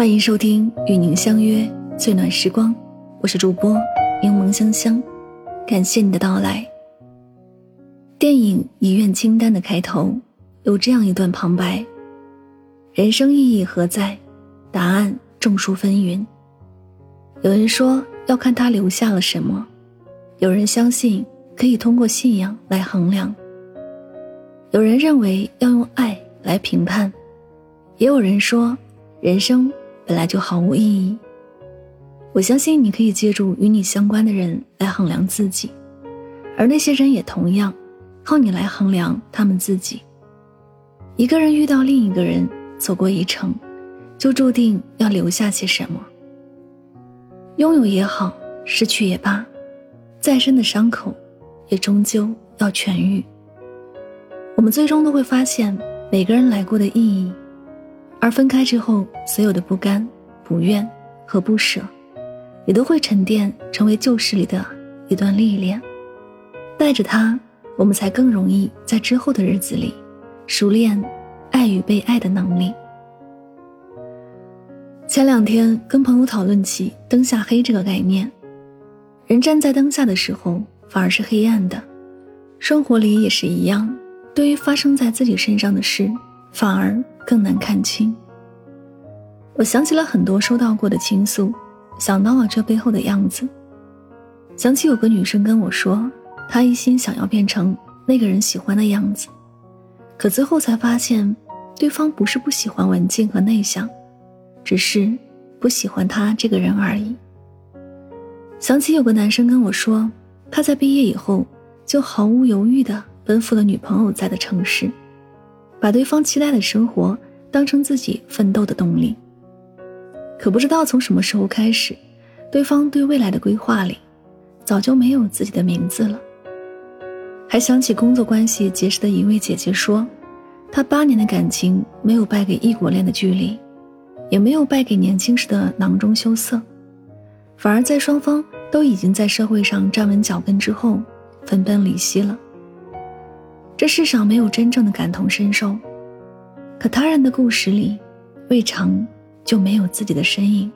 欢迎收听与您相约最暖时光，我是主播柠檬香香，感谢你的到来。电影《遗愿清单》的开头有这样一段旁白：“人生意义何在？答案众说纷纭。有人说要看他留下了什么，有人相信可以通过信仰来衡量，有人认为要用爱来评判，也有人说人生。”本来就毫无意义。我相信你可以借助与你相关的人来衡量自己，而那些人也同样靠你来衡量他们自己。一个人遇到另一个人，走过一程，就注定要留下些什么。拥有也好，失去也罢，再深的伤口，也终究要痊愈。我们最终都会发现每个人来过的意义。而分开之后，所有的不甘、不愿和不舍，也都会沉淀成为旧事里的一段历练。带着它，我们才更容易在之后的日子里，熟练爱与被爱的能力。前两天跟朋友讨论起“灯下黑”这个概念，人站在灯下的时候，反而是黑暗的。生活里也是一样，对于发生在自己身上的事，反而。更难看清。我想起了很多收到过的倾诉，想到了这背后的样子。想起有个女生跟我说，她一心想要变成那个人喜欢的样子，可最后才发现，对方不是不喜欢文静和内向，只是不喜欢他这个人而已。想起有个男生跟我说，他在毕业以后就毫无犹豫地奔赴了女朋友在的城市。把对方期待的生活当成自己奋斗的动力，可不知道从什么时候开始，对方对未来的规划里，早就没有自己的名字了。还想起工作关系结识的一位姐姐说，她八年的感情没有败给异国恋的距离，也没有败给年轻时的囊中羞涩，反而在双方都已经在社会上站稳脚跟之后，分崩离析了。这世上没有真正的感同身受，可他人的故事里，未尝就没有自己的身影。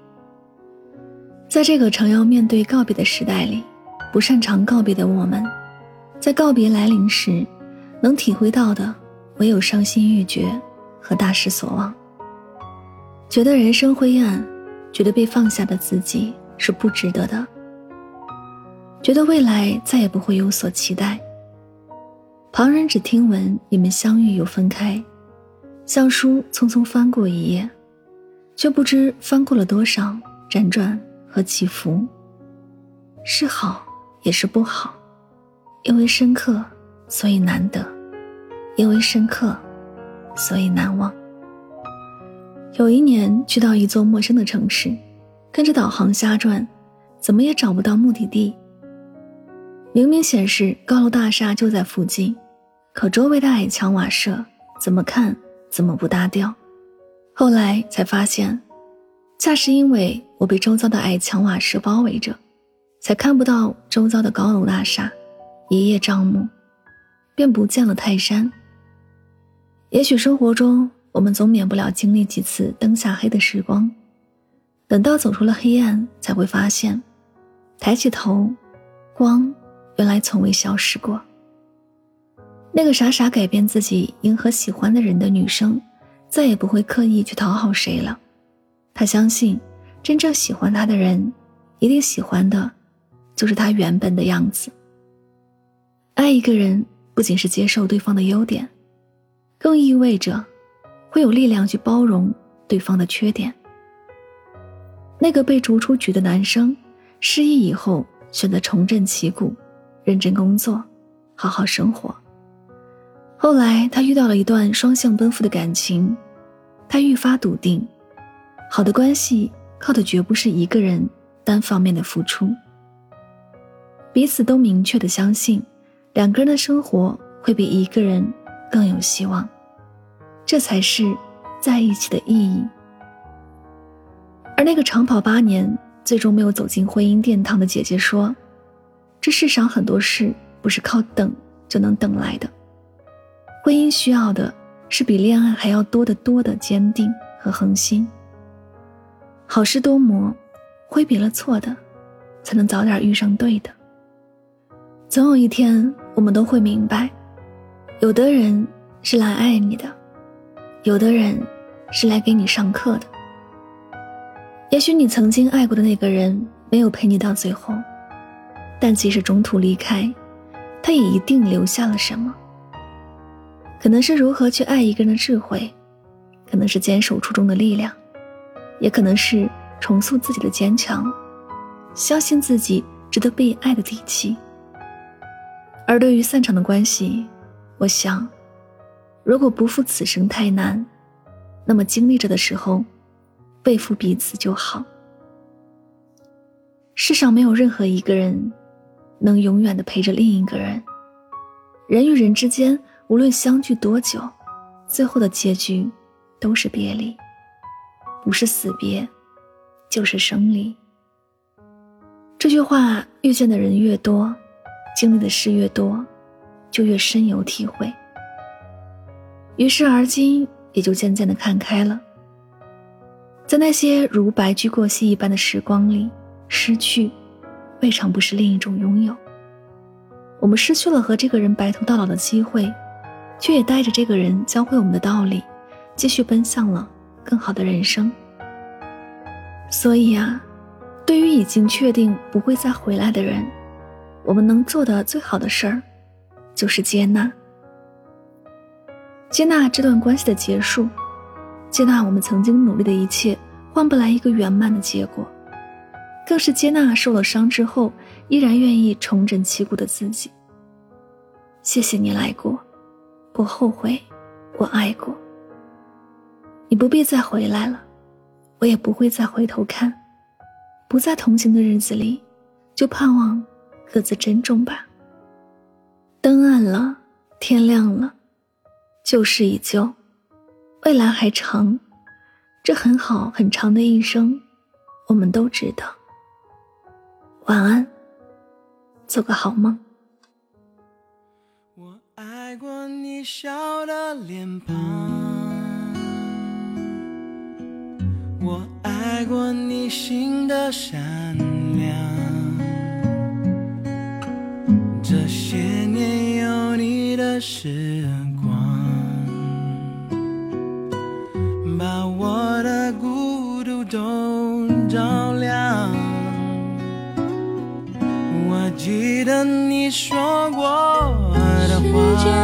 在这个常要面对告别的时代里，不擅长告别的我们，在告别来临时，能体会到的唯有伤心欲绝和大失所望。觉得人生灰暗，觉得被放下的自己是不值得的，觉得未来再也不会有所期待。旁人只听闻你们相遇又分开，像书匆匆翻过一页，却不知翻过了多少辗转和起伏。是好也是不好，因为深刻，所以难得；因为深刻，所以难忘。有一年去到一座陌生的城市，跟着导航瞎转，怎么也找不到目的地。明明显示高楼大厦就在附近。可周围的矮墙瓦舍，怎么看怎么不搭调。后来才发现，恰是因为我被周遭的矮墙瓦舍包围着，才看不到周遭的高楼大厦。一叶障目，便不见了泰山。也许生活中，我们总免不了经历几次灯下黑的时光。等到走出了黑暗，才会发现，抬起头，光原来从未消失过。那个傻傻改变自己迎合喜欢的人的女生，再也不会刻意去讨好谁了。她相信，真正喜欢她的人，一定喜欢的，就是她原本的样子。爱一个人，不仅是接受对方的优点，更意味着，会有力量去包容对方的缺点。那个被逐出局的男生，失忆以后选择重振旗鼓，认真工作，好好生活。后来，他遇到了一段双向奔赴的感情，他愈发笃定，好的关系靠的绝不是一个人单方面的付出，彼此都明确的相信，两个人的生活会比一个人更有希望，这才是在一起的意义。而那个长跑八年，最终没有走进婚姻殿堂的姐姐说：“这世上很多事不是靠等就能等来的。”婚姻需要的是比恋爱还要多得多的坚定和恒心。好事多磨，挥别了错的，才能早点遇上对的。总有一天，我们都会明白，有的人是来爱你的，有的人是来给你上课的。也许你曾经爱过的那个人没有陪你到最后，但即使中途离开，他也一定留下了什么。可能是如何去爱一个人的智慧，可能是坚守初衷的力量，也可能是重塑自己的坚强，相信自己值得被爱的底气。而对于散场的关系，我想，如果不负此生太难，那么经历着的时候。背负彼此就好。世上没有任何一个人能永远的陪着另一个人。人与人之间，无论相聚多久，最后的结局都是别离，不是死别，就是生离。这句话，遇见的人越多，经历的事越多，就越深有体会。于是，而今也就渐渐的看开了。在那些如白驹过隙一般的时光里，失去，未尝不是另一种拥有。我们失去了和这个人白头到老的机会，却也带着这个人教会我们的道理，继续奔向了更好的人生。所以啊，对于已经确定不会再回来的人，我们能做的最好的事儿，就是接纳，接纳这段关系的结束。接纳我们曾经努力的一切换不来一个圆满的结果，更是接纳受了伤之后依然愿意重整旗鼓的自己。谢谢你来过，不后悔，我爱过。你不必再回来了，我也不会再回头看。不再同行的日子里，就盼望各自珍重吧。灯暗了，天亮了，旧事已旧。未来还长，这很好，很长的一生，我们都知道。晚安，做个好梦。爱过你笑的脸庞，我爱过你心的善良，这些年有你的时光，把我的孤独都照亮。我记得你说过的话，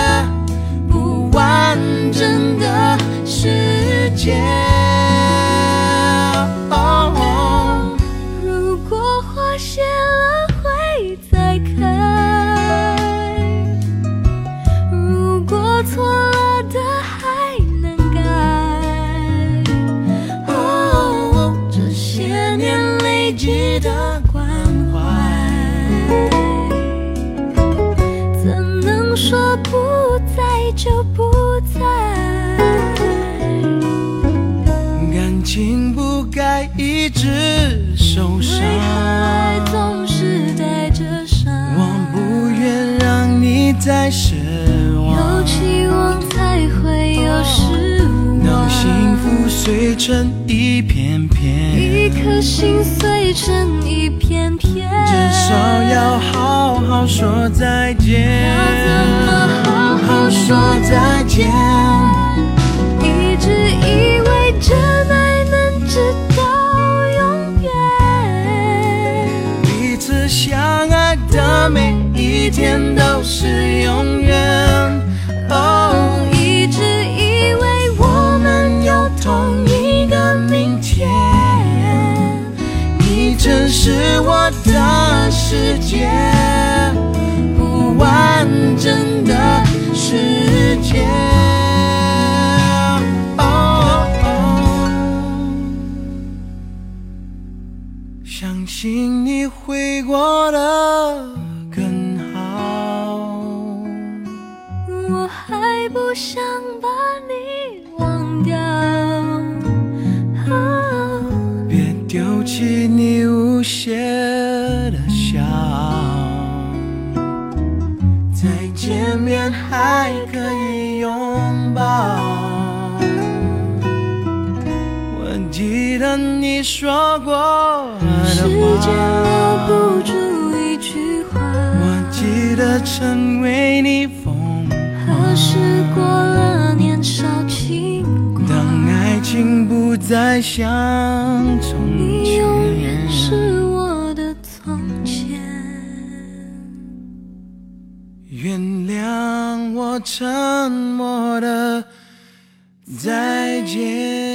见。再失望有望。期望才会有失望。当幸福碎成一片片，一颗心碎成一片片，至少要好好说再见。要怎么好好说再见？别丢弃你无邪的笑，再见面还可以拥抱。我记得你说过时的间留话，不住一句话。我记得曾为你风何时过了经不再像从前你永远，是我的从前。原谅我沉默的再见。